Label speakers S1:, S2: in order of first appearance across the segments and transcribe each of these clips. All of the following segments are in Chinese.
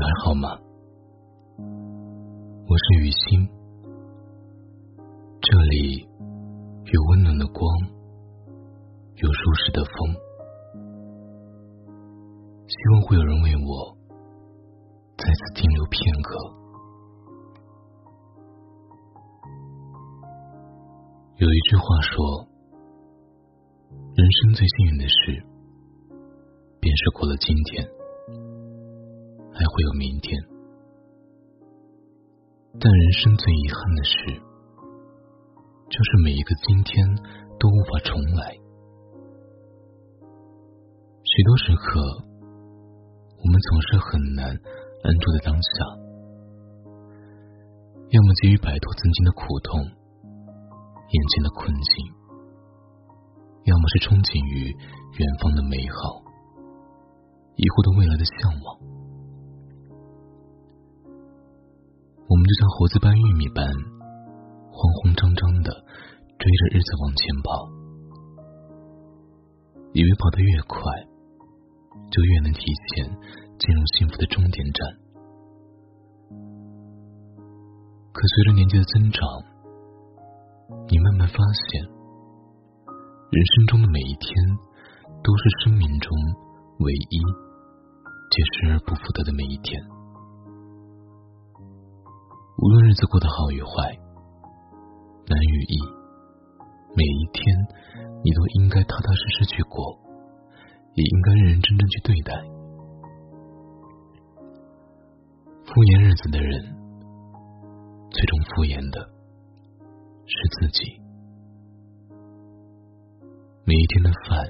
S1: 还好吗？我是雨欣，这里有温暖的光，有舒适的风，希望会有人为我在此停留片刻。有一句话说，人生最幸运的事，便是过了今天，还会有明天；但人生最遗憾的事，就是每一个今天都无法重来。许多时刻，我们总是很难安住在当下，要么急于摆脱曾经的苦痛。眼前的困境，要么是憧憬于远方的美好，疑惑对未来的向往。我们就像猴子掰玉米般，慌慌张张的追着日子往前跑，以为跑得越快，就越能提前进入幸福的终点站。可随着年纪的增长，你慢慢发现，人生中的每一天都是生命中唯一且失而不复得的每一天。无论日子过得好与坏，难与易，每一天你都应该踏踏实实去过，也应该认认真真去对待。敷衍日子的人，最终敷衍的。是自己。每一天的饭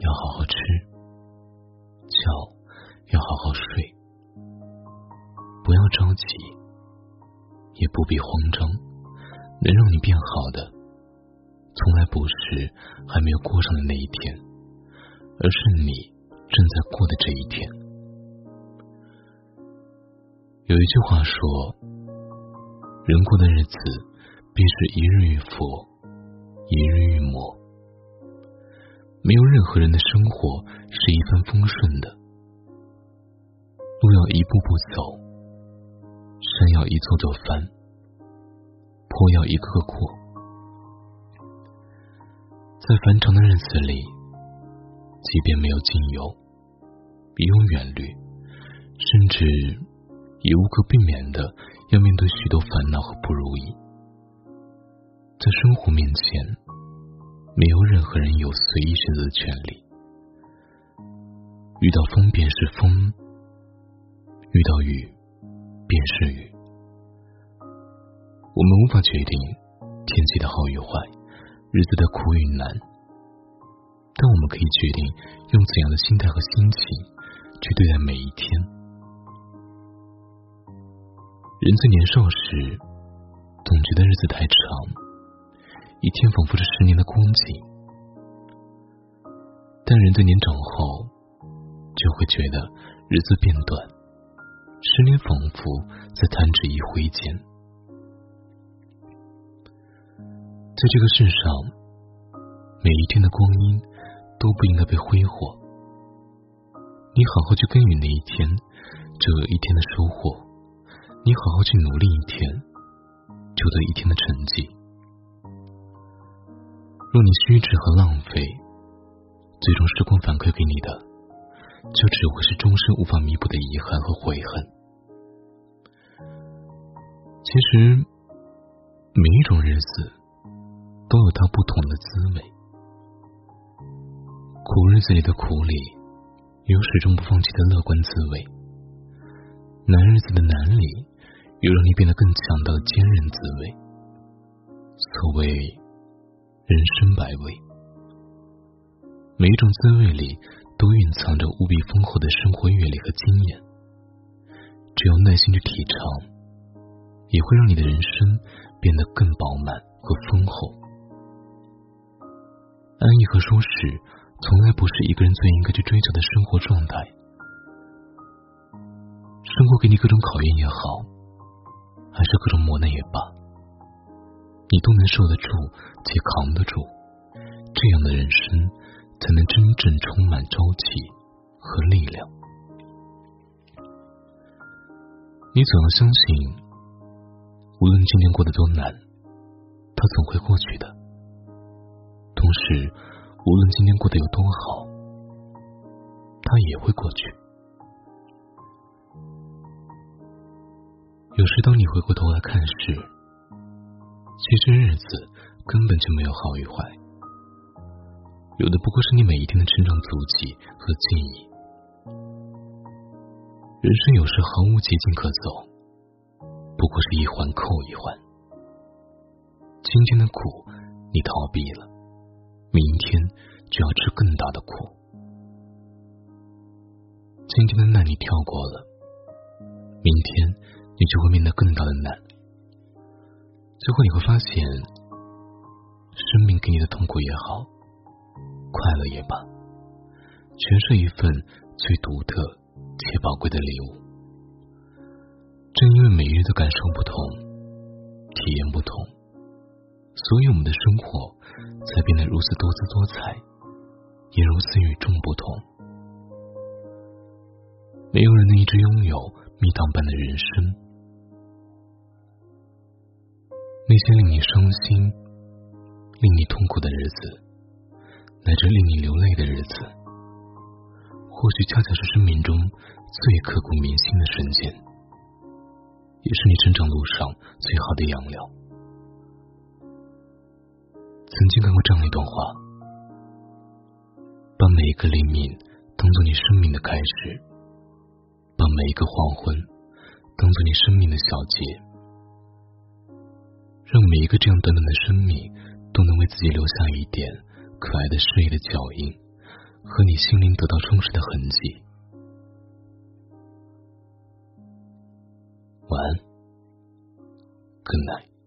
S1: 要好好吃，觉要好好睡，不要着急，也不必慌张。能让你变好的，从来不是还没有过上的那一天，而是你正在过的这一天。有一句话说：“人过的日子。”便是一日遇佛，一日遇魔。没有任何人的生活是一帆风顺的，路要一步步走，山要一座座翻，坡要一个个过。在繁长的日子里，即便没有尽游，也有远虑，甚至也无可避免的要面对许多烦恼和不如意。在生活面前，没有任何人有随意选择的权利。遇到风便是风，遇到雨便是雨。我们无法决定天气的好与坏，日子的苦与难，但我们可以决定用怎样的心态和心情去对待每一天。人在年少时，总觉得日子太长。一天仿佛是十年的光景，但人在年长后，就会觉得日子变短，十年仿佛在弹指一挥间。在这个世上，每一天的光阴都不应该被挥霍。你好好去耕耘那一天，就有一天的收获；你好好去努力一天，就得一天的成绩。若你虚掷和浪费，最终时光反馈给你的，就只会是终身无法弥补的遗憾和悔恨。其实，每一种日子都有它不同的滋味。苦日子里的苦里，有始终不放弃的乐观滋味；难日子的难里，有让你变得更强大的坚韧滋味。所谓。人生百味，每一种滋味里都蕴藏着无比丰厚的生活阅历和经验。只有耐心去体尝，也会让你的人生变得更饱满和丰厚。安逸和舒适，从来不是一个人最应该去追求的生活状态。生活给你各种考验也好，还是各种磨难也罢。你都能受得住且扛得住，这样的人生正充满朝气和力量。你总要相信，无论今天过得多难，它总会过去的。同时，无论今天过得有多好，它也会过去。有时，当你回过头来看时，其实日子根本就没有好与坏，有的不过是你每一天的成长足迹和记忆。人生有时毫无捷径可走，不过是一环扣一环。今天的苦你逃避了，明天就要吃更大的苦。今天的难你跳过了，明天你就会面对更大的难。最后你会发现，生命给你的痛苦也好，快乐也罢，全是一份最独特。且宝贵的礼物。正因为每日的感受不同，体验不同，所以我们的生活才变得如此多姿多彩，也如此与众不同。没有人能一直拥有蜜糖般的人生。那些令你伤心、令你痛苦的日子，乃至令你流泪的日子。或许恰恰是生命中最刻骨铭心的瞬间，也是你成长路上最好的养料。曾经看过这样一段话：把每一个黎明当做你生命的开始，把每一个黄昏当做你生命的小结，让每一个这样短短的生命都能为自己留下一点可爱的事业的脚印。和你心灵得到充实的痕迹。晚安，Good night。